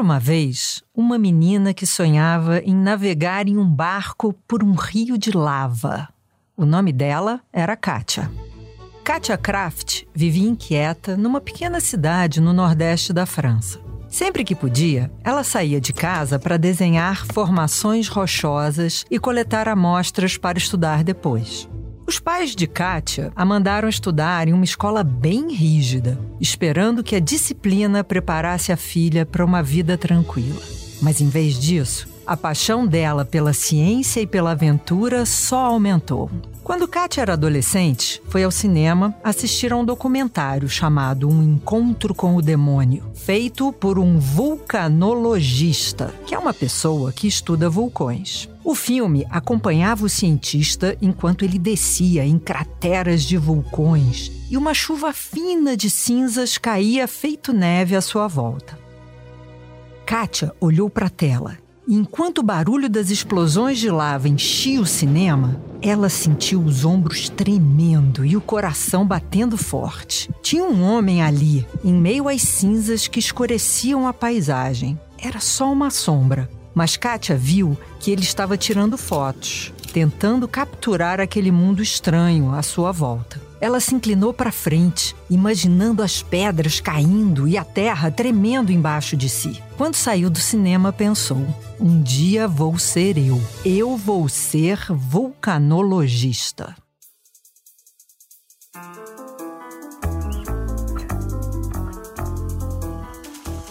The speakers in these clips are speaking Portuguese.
Era uma vez uma menina que sonhava em navegar em um barco por um rio de lava. O nome dela era Kátia. Kátia Kraft vivia inquieta numa pequena cidade no nordeste da França. Sempre que podia, ela saía de casa para desenhar formações rochosas e coletar amostras para estudar depois. Os pais de Kátia a mandaram estudar em uma escola bem rígida, esperando que a disciplina preparasse a filha para uma vida tranquila. Mas em vez disso, a paixão dela pela ciência e pela aventura só aumentou. Quando Kátia era adolescente, foi ao cinema assistir a um documentário chamado Um Encontro com o Demônio, feito por um vulcanologista, que é uma pessoa que estuda vulcões. O filme acompanhava o cientista enquanto ele descia em crateras de vulcões e uma chuva fina de cinzas caía feito neve à sua volta. Kátia olhou para a tela Enquanto o barulho das explosões de lava enchia o cinema, ela sentiu os ombros tremendo e o coração batendo forte. Tinha um homem ali, em meio às cinzas que escureciam a paisagem. Era só uma sombra, mas Kátia viu que ele estava tirando fotos, tentando capturar aquele mundo estranho à sua volta. Ela se inclinou para frente, imaginando as pedras caindo e a terra tremendo embaixo de si. Quando saiu do cinema, pensou: um dia vou ser eu. Eu vou ser vulcanologista.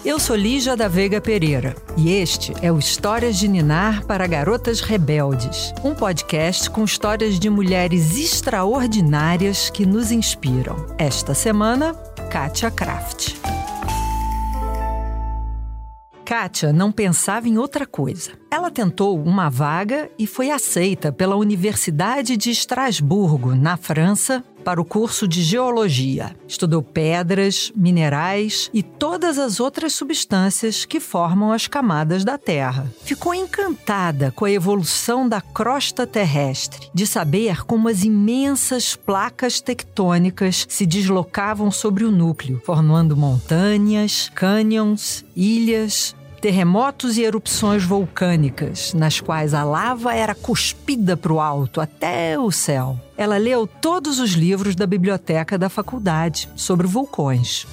Eu sou Lígia da Veiga Pereira e este é o Histórias de Ninar para Garotas Rebeldes, um podcast com histórias de mulheres extraordinárias que nos inspiram. Esta semana, Katia Kraft. Kátia não pensava em outra coisa. Ela tentou uma vaga e foi aceita pela Universidade de Estrasburgo, na França, para o curso de geologia. Estudou pedras, minerais e todas as outras substâncias que formam as camadas da Terra. Ficou encantada com a evolução da crosta terrestre, de saber como as imensas placas tectônicas se deslocavam sobre o núcleo, formando montanhas, cânions, ilhas, terremotos e erupções vulcânicas, nas quais a lava era cuspida para o alto, até o céu. Ela leu todos os livros da biblioteca da faculdade sobre vulcões.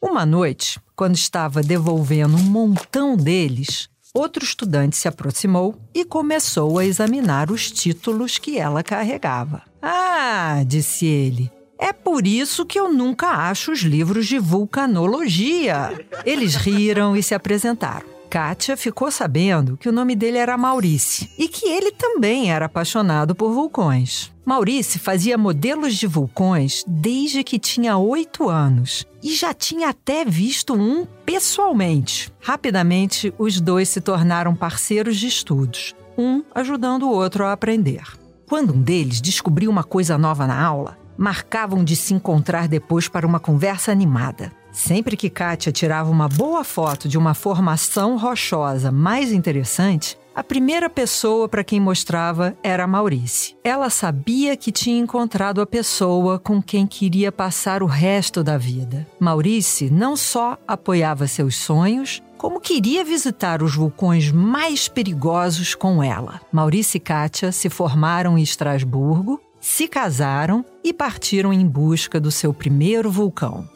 Uma noite, quando estava devolvendo um montão deles, outro estudante se aproximou e começou a examinar os títulos que ela carregava. Ah, disse ele, é por isso que eu nunca acho os livros de vulcanologia. Eles riram e se apresentaram. Kátia ficou sabendo que o nome dele era Maurice e que ele também era apaixonado por vulcões. Maurice fazia modelos de vulcões desde que tinha oito anos e já tinha até visto um pessoalmente. Rapidamente, os dois se tornaram parceiros de estudos, um ajudando o outro a aprender. Quando um deles descobriu uma coisa nova na aula, marcavam de se encontrar depois para uma conversa animada. Sempre que Kátia tirava uma boa foto de uma formação rochosa mais interessante, a primeira pessoa para quem mostrava era a Maurice. Ela sabia que tinha encontrado a pessoa com quem queria passar o resto da vida. Maurice não só apoiava seus sonhos, como queria visitar os vulcões mais perigosos com ela. Maurice e Kátia se formaram em Estrasburgo se casaram e partiram em busca do seu primeiro vulcão.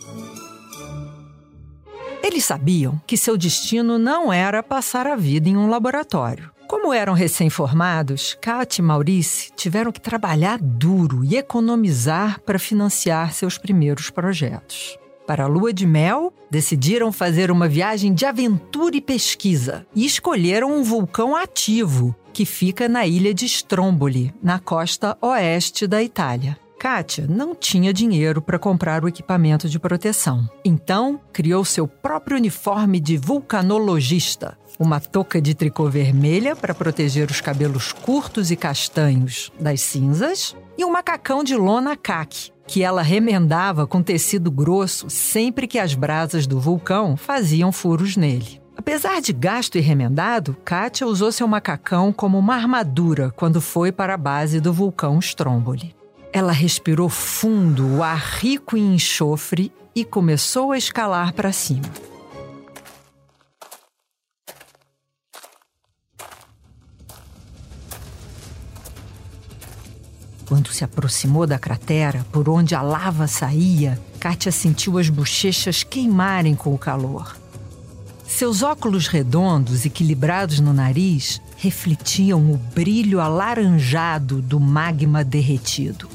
Eles sabiam que seu destino não era passar a vida em um laboratório. Como eram recém-formados, Kat e Maurice tiveram que trabalhar duro e economizar para financiar seus primeiros projetos. Para a lua de mel, decidiram fazer uma viagem de aventura e pesquisa e escolheram um vulcão ativo que fica na ilha de Stromboli, na costa oeste da Itália. Kátia não tinha dinheiro para comprar o equipamento de proteção. Então, criou seu próprio uniforme de vulcanologista, uma touca de tricô vermelha para proteger os cabelos curtos e castanhos das cinzas e um macacão de lona caque, que ela remendava com tecido grosso sempre que as brasas do vulcão faziam furos nele. Apesar de gasto e remendado, Kátia usou seu macacão como uma armadura quando foi para a base do vulcão Stromboli. Ela respirou fundo o ar rico em enxofre e começou a escalar para cima. Quando se aproximou da cratera, por onde a lava saía, Kátia sentiu as bochechas queimarem com o calor. Seus óculos redondos, equilibrados no nariz, refletiam o brilho alaranjado do magma derretido.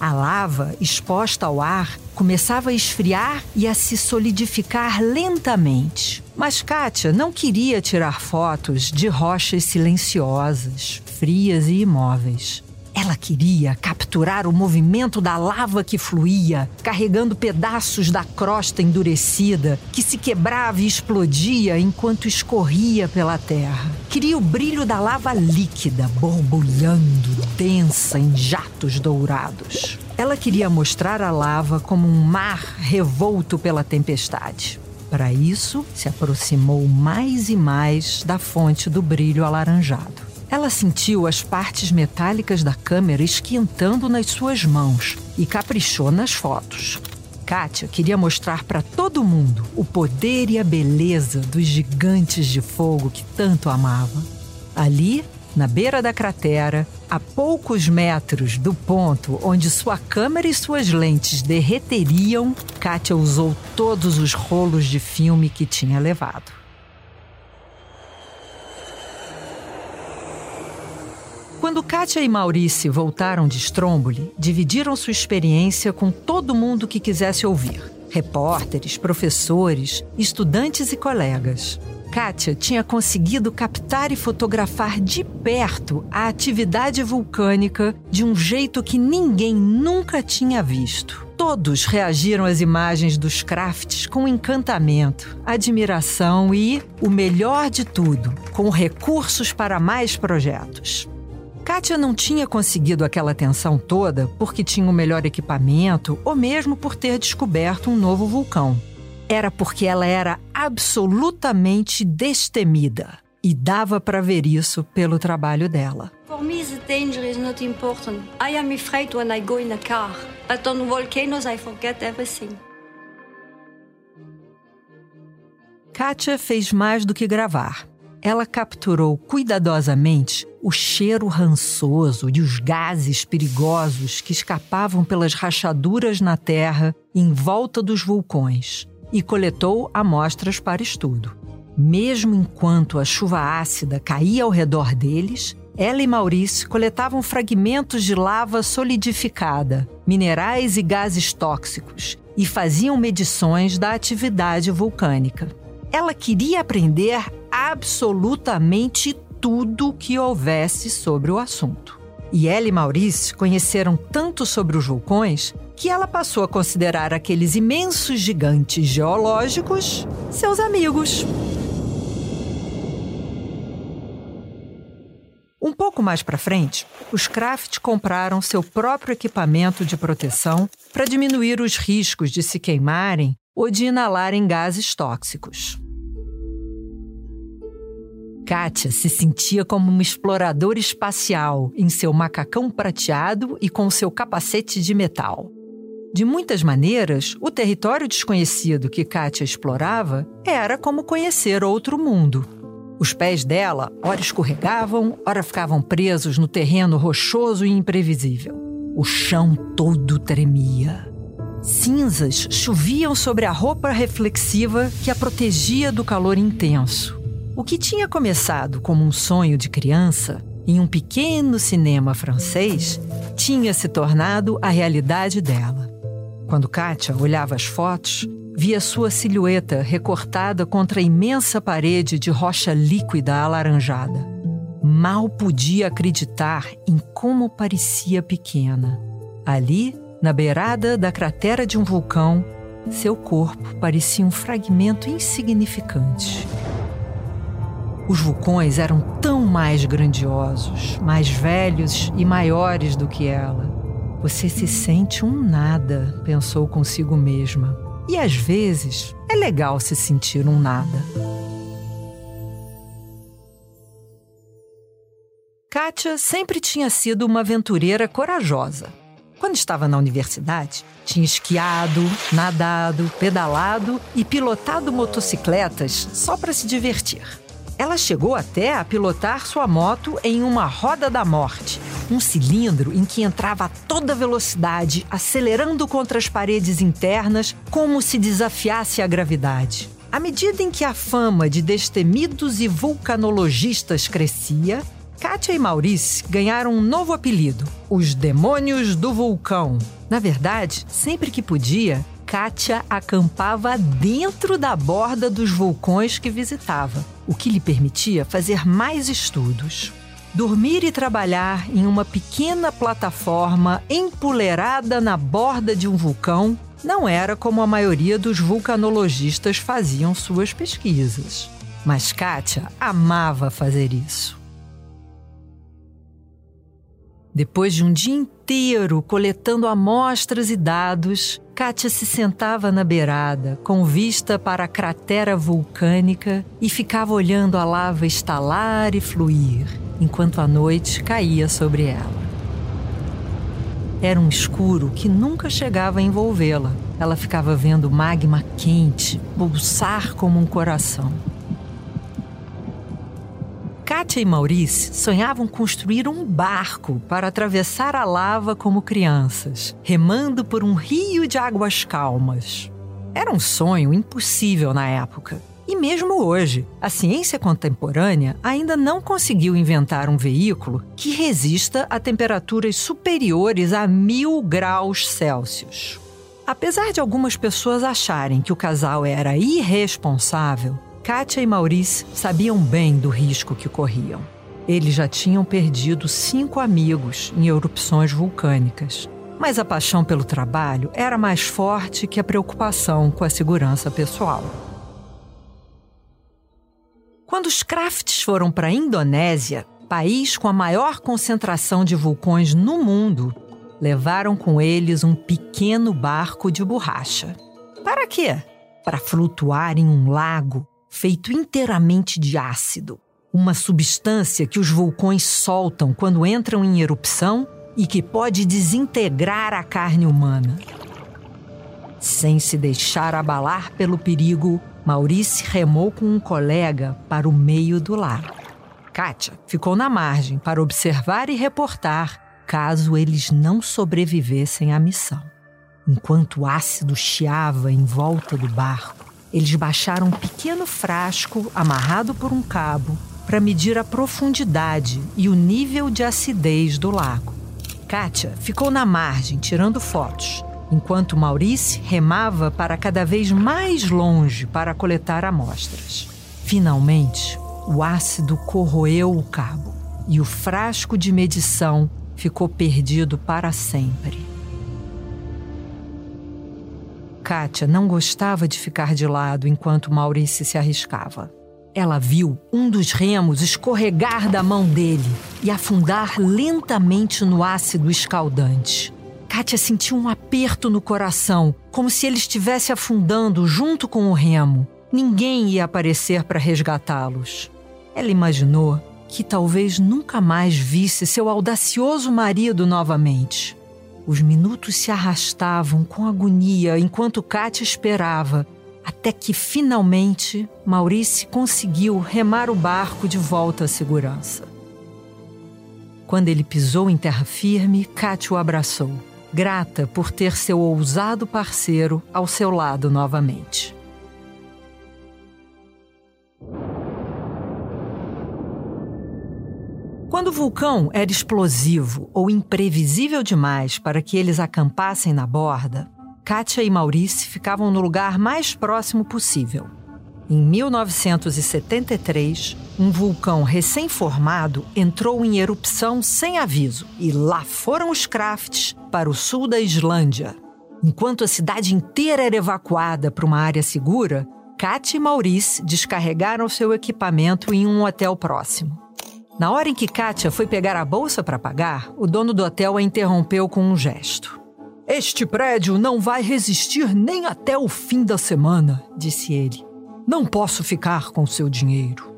A lava, exposta ao ar, começava a esfriar e a se solidificar lentamente. Mas Kátia não queria tirar fotos de rochas silenciosas, frias e imóveis. Ela queria capturar o movimento da lava que fluía, carregando pedaços da crosta endurecida que se quebrava e explodia enquanto escorria pela terra. Queria o brilho da lava líquida, borbulhando, densa em jatos dourados. Ela queria mostrar a lava como um mar revolto pela tempestade. Para isso, se aproximou mais e mais da fonte do brilho alaranjado. Ela sentiu as partes metálicas da câmera esquentando nas suas mãos e caprichou nas fotos. Kátia queria mostrar para todo mundo o poder e a beleza dos gigantes de fogo que tanto amava. Ali, na beira da cratera, a poucos metros do ponto onde sua câmera e suas lentes derreteriam, Kátia usou todos os rolos de filme que tinha levado. Quando Kátia e Maurice voltaram de Stromboli, dividiram sua experiência com todo mundo que quisesse ouvir: repórteres, professores, estudantes e colegas. Kátia tinha conseguido captar e fotografar de perto a atividade vulcânica de um jeito que ninguém nunca tinha visto. Todos reagiram às imagens dos crafts com encantamento, admiração e, o melhor de tudo, com recursos para mais projetos. Kátia não tinha conseguido aquela atenção toda porque tinha o melhor equipamento ou mesmo por ter descoberto um novo vulcão. Era porque ela era absolutamente destemida e dava para ver isso pelo trabalho dela. For me, the danger is not important. I am afraid when I go in a car, but on volcanoes I forget everything. Kátia fez mais do que gravar ela capturou cuidadosamente o cheiro rançoso e os gases perigosos que escapavam pelas rachaduras na terra em volta dos vulcões e coletou amostras para estudo. Mesmo enquanto a chuva ácida caía ao redor deles, ela e Maurício coletavam fragmentos de lava solidificada, minerais e gases tóxicos e faziam medições da atividade vulcânica. Ela queria aprender absolutamente tudo que houvesse sobre o assunto. E ela e Maurice conheceram tanto sobre os vulcões que ela passou a considerar aqueles imensos gigantes geológicos seus amigos. Um pouco mais para frente, os Kraft compraram seu próprio equipamento de proteção para diminuir os riscos de se queimarem ou de inalarem gases tóxicos. Kátia se sentia como uma exploradora espacial em seu macacão prateado e com seu capacete de metal. De muitas maneiras, o território desconhecido que Kátia explorava era como conhecer outro mundo. Os pés dela, ora escorregavam, ora ficavam presos no terreno rochoso e imprevisível. O chão todo tremia. Cinzas choviam sobre a roupa reflexiva que a protegia do calor intenso. O que tinha começado como um sonho de criança, em um pequeno cinema francês, tinha se tornado a realidade dela. Quando Katia olhava as fotos, via sua silhueta recortada contra a imensa parede de rocha líquida alaranjada. Mal podia acreditar em como parecia pequena. Ali, na beirada da cratera de um vulcão, seu corpo parecia um fragmento insignificante. Os vulcões eram tão mais grandiosos, mais velhos e maiores do que ela. Você se sente um nada, pensou consigo mesma. E às vezes é legal se sentir um nada. Kátia sempre tinha sido uma aventureira corajosa. Quando estava na universidade, tinha esquiado, nadado, pedalado e pilotado motocicletas só para se divertir. Ela chegou até a pilotar sua moto em uma roda da morte, um cilindro em que entrava a toda velocidade, acelerando contra as paredes internas como se desafiasse a gravidade. À medida em que a fama de destemidos e vulcanologistas crescia, Kátia e Maurice ganharam um novo apelido: os Demônios do Vulcão. Na verdade, sempre que podia, Kátia acampava dentro da borda dos vulcões que visitava, o que lhe permitia fazer mais estudos. Dormir e trabalhar em uma pequena plataforma empoleirada na borda de um vulcão não era como a maioria dos vulcanologistas faziam suas pesquisas. Mas Kátia amava fazer isso. Depois de um dia inteiro coletando amostras e dados, Kátia se sentava na beirada, com vista para a cratera vulcânica e ficava olhando a lava estalar e fluir, enquanto a noite caía sobre ela. Era um escuro que nunca chegava a envolvê-la. Ela ficava vendo magma quente pulsar como um coração. Kátia e Maurice sonhavam construir um barco para atravessar a lava como crianças, remando por um rio de águas calmas. Era um sonho impossível na época. E mesmo hoje, a ciência contemporânea ainda não conseguiu inventar um veículo que resista a temperaturas superiores a mil graus Celsius. Apesar de algumas pessoas acharem que o casal era irresponsável, Kátia e Maurice sabiam bem do risco que corriam. Eles já tinham perdido cinco amigos em erupções vulcânicas. Mas a paixão pelo trabalho era mais forte que a preocupação com a segurança pessoal. Quando os Crafts foram para a Indonésia, país com a maior concentração de vulcões no mundo, levaram com eles um pequeno barco de borracha. Para quê? Para flutuar em um lago feito inteiramente de ácido, uma substância que os vulcões soltam quando entram em erupção e que pode desintegrar a carne humana. Sem se deixar abalar pelo perigo, Maurice remou com um colega para o meio do lago. Kátia ficou na margem para observar e reportar caso eles não sobrevivessem à missão. Enquanto o ácido chiava em volta do barco, eles baixaram um pequeno frasco amarrado por um cabo para medir a profundidade e o nível de acidez do lago. Kátia ficou na margem tirando fotos, enquanto Maurice remava para cada vez mais longe para coletar amostras. Finalmente, o ácido corroeu o cabo e o frasco de medição ficou perdido para sempre. Kátia não gostava de ficar de lado enquanto Maurício se arriscava. Ela viu um dos remos escorregar da mão dele e afundar lentamente no ácido escaldante. Kátia sentiu um aperto no coração, como se ele estivesse afundando junto com o remo. Ninguém ia aparecer para resgatá-los. Ela imaginou que talvez nunca mais visse seu audacioso marido novamente. Os minutos se arrastavam com agonia enquanto Kátia esperava, até que finalmente Maurice conseguiu remar o barco de volta à segurança. Quando ele pisou em terra firme, Kátia o abraçou, grata por ter seu ousado parceiro ao seu lado novamente. Quando o vulcão era explosivo ou imprevisível demais para que eles acampassem na borda, Kátia e Maurice ficavam no lugar mais próximo possível. Em 1973, um vulcão recém-formado entrou em erupção sem aviso e lá foram os crafts para o sul da Islândia. Enquanto a cidade inteira era evacuada para uma área segura, Kátia e Maurice descarregaram seu equipamento em um hotel próximo. Na hora em que Kátia foi pegar a bolsa para pagar, o dono do hotel a interrompeu com um gesto. Este prédio não vai resistir nem até o fim da semana, disse ele. Não posso ficar com seu dinheiro.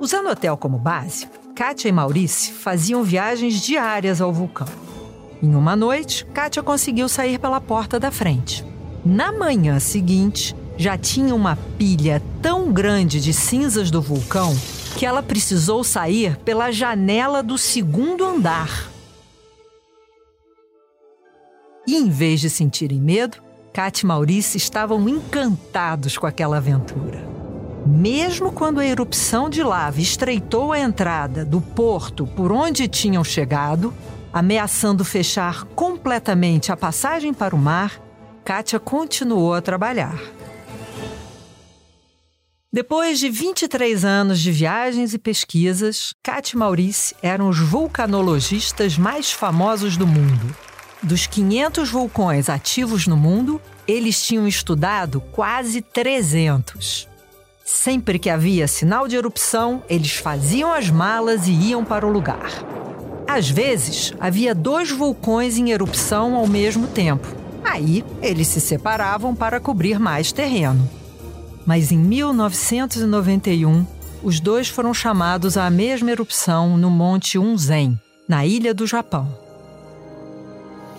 Usando o hotel como base, Kátia e Maurice faziam viagens diárias ao vulcão. Em uma noite, Kátia conseguiu sair pela porta da frente. Na manhã seguinte, já tinha uma pilha tão grande de cinzas do vulcão que ela precisou sair pela janela do segundo andar. E em vez de sentirem medo, Kat e Maurício estavam encantados com aquela aventura. Mesmo quando a erupção de lava estreitou a entrada do porto por onde tinham chegado, ameaçando fechar completamente a passagem para o mar, Kátia continuou a trabalhar. Depois de 23 anos de viagens e pesquisas, Kat e Maurice eram os vulcanologistas mais famosos do mundo. Dos 500 vulcões ativos no mundo, eles tinham estudado quase 300. Sempre que havia sinal de erupção, eles faziam as malas e iam para o lugar. Às vezes, havia dois vulcões em erupção ao mesmo tempo. Aí, eles se separavam para cobrir mais terreno mas em 1991, os dois foram chamados à mesma erupção no Monte Unzen, na ilha do Japão.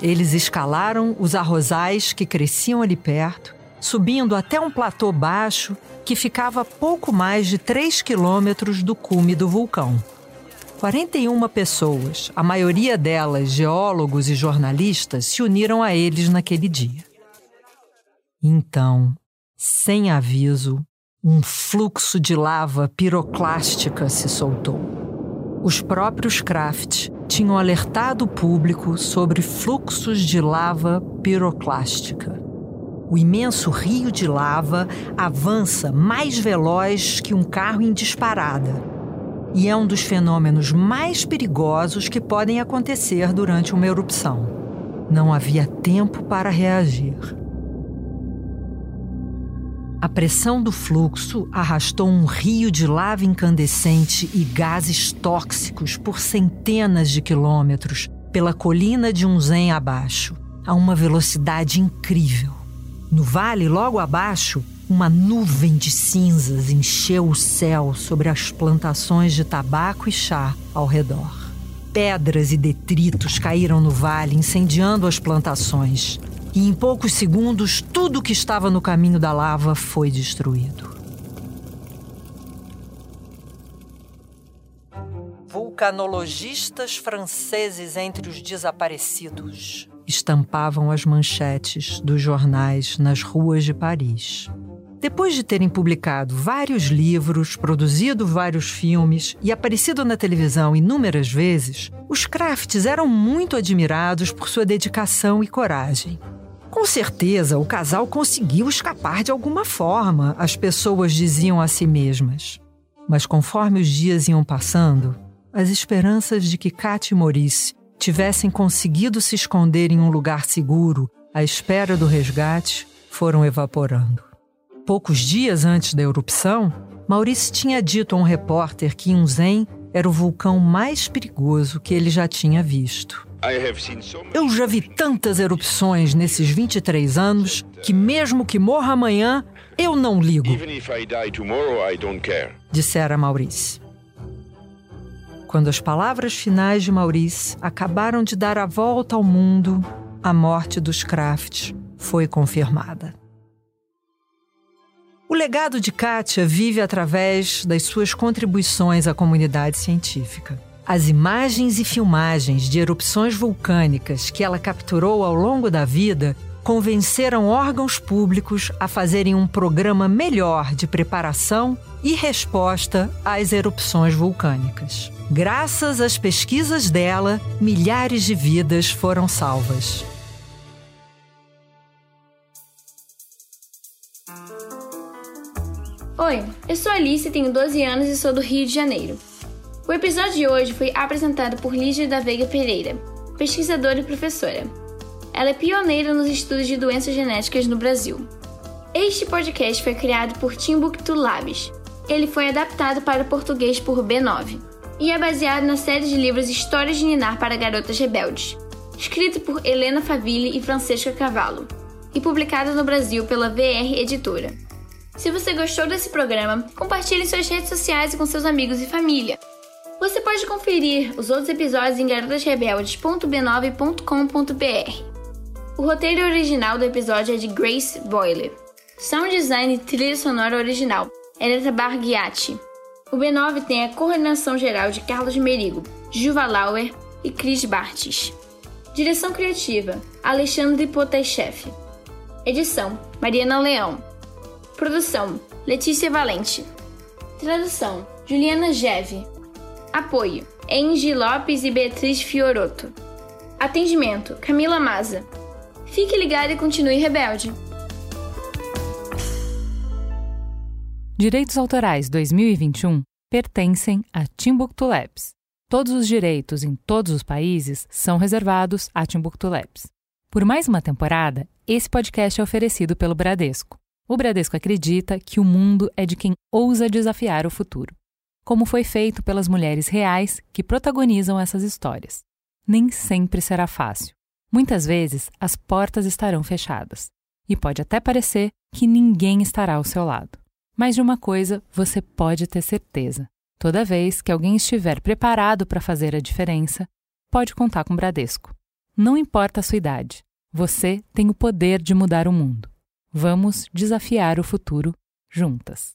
Eles escalaram os arrozais que cresciam ali perto, subindo até um platô baixo que ficava pouco mais de 3 quilômetros do cume do vulcão. 41 pessoas, a maioria delas geólogos e jornalistas, se uniram a eles naquele dia. Então, sem aviso, um fluxo de lava piroclástica se soltou. Os próprios Kraft tinham alertado o público sobre fluxos de lava piroclástica. O imenso rio de lava avança mais veloz que um carro em disparada e é um dos fenômenos mais perigosos que podem acontecer durante uma erupção. Não havia tempo para reagir. A pressão do fluxo arrastou um rio de lava incandescente e gases tóxicos por centenas de quilômetros pela colina de Unzen abaixo, a uma velocidade incrível. No vale logo abaixo, uma nuvem de cinzas encheu o céu sobre as plantações de tabaco e chá ao redor. Pedras e detritos caíram no vale, incendiando as plantações e em poucos segundos tudo que estava no caminho da lava foi destruído. Vulcanologistas franceses entre os desaparecidos estampavam as manchetes dos jornais nas ruas de Paris. Depois de terem publicado vários livros, produzido vários filmes e aparecido na televisão inúmeras vezes, os Crafts eram muito admirados por sua dedicação e coragem. Com certeza, o casal conseguiu escapar de alguma forma, as pessoas diziam a si mesmas. Mas conforme os dias iam passando, as esperanças de que Kat e Maurice tivessem conseguido se esconder em um lugar seguro à espera do resgate foram evaporando. Poucos dias antes da erupção, Maurice tinha dito a um repórter que Yunzen era o vulcão mais perigoso que ele já tinha visto. Eu já vi tantas erupções nesses 23 anos que, mesmo que morra amanhã, eu não ligo. Dissera Maurice. Quando as palavras finais de Maurice acabaram de dar a volta ao mundo, a morte dos Kraft foi confirmada. O legado de Katia vive através das suas contribuições à comunidade científica. As imagens e filmagens de erupções vulcânicas que ela capturou ao longo da vida convenceram órgãos públicos a fazerem um programa melhor de preparação e resposta às erupções vulcânicas. Graças às pesquisas dela, milhares de vidas foram salvas. Oi, eu sou Alice, tenho 12 anos e sou do Rio de Janeiro. O episódio de hoje foi apresentado por Lígia da Veiga Pereira, pesquisadora e professora. Ela é pioneira nos estudos de doenças genéticas no Brasil. Este podcast foi criado por Timbuktu Labs. Ele foi adaptado para o português por B9 e é baseado na série de livros Histórias de Ninar para Garotas Rebeldes, escrito por Helena Favilli e Francesca Cavallo, e publicado no Brasil pela VR Editora. Se você gostou desse programa, compartilhe em suas redes sociais e com seus amigos e família. Você pode conferir os outros episódios em garotasrebeldes.b9.com.br. O roteiro original do episódio é de Grace Boyle. Sound design e trilha sonora original é Barghiati. O B9 tem a coordenação geral de Carlos Merigo, Juva Lauer e Cris Bartes. Direção criativa: Alexandre Potecheff. Edição: Mariana Leão. Produção: Letícia Valente. Tradução: Juliana Geve. Apoio: Engie Lopes e Beatriz Fioroto. Atendimento: Camila Maza. Fique ligado e continue rebelde. Direitos Autorais 2021 pertencem a Timbuktu Labs. Todos os direitos em todos os países são reservados a Timbuktu Labs. Por mais uma temporada, esse podcast é oferecido pelo Bradesco. O Bradesco acredita que o mundo é de quem ousa desafiar o futuro, como foi feito pelas mulheres reais que protagonizam essas histórias. Nem sempre será fácil. Muitas vezes as portas estarão fechadas e pode até parecer que ninguém estará ao seu lado. Mas de uma coisa você pode ter certeza: toda vez que alguém estiver preparado para fazer a diferença, pode contar com o Bradesco. Não importa a sua idade, você tem o poder de mudar o mundo. Vamos desafiar o futuro juntas.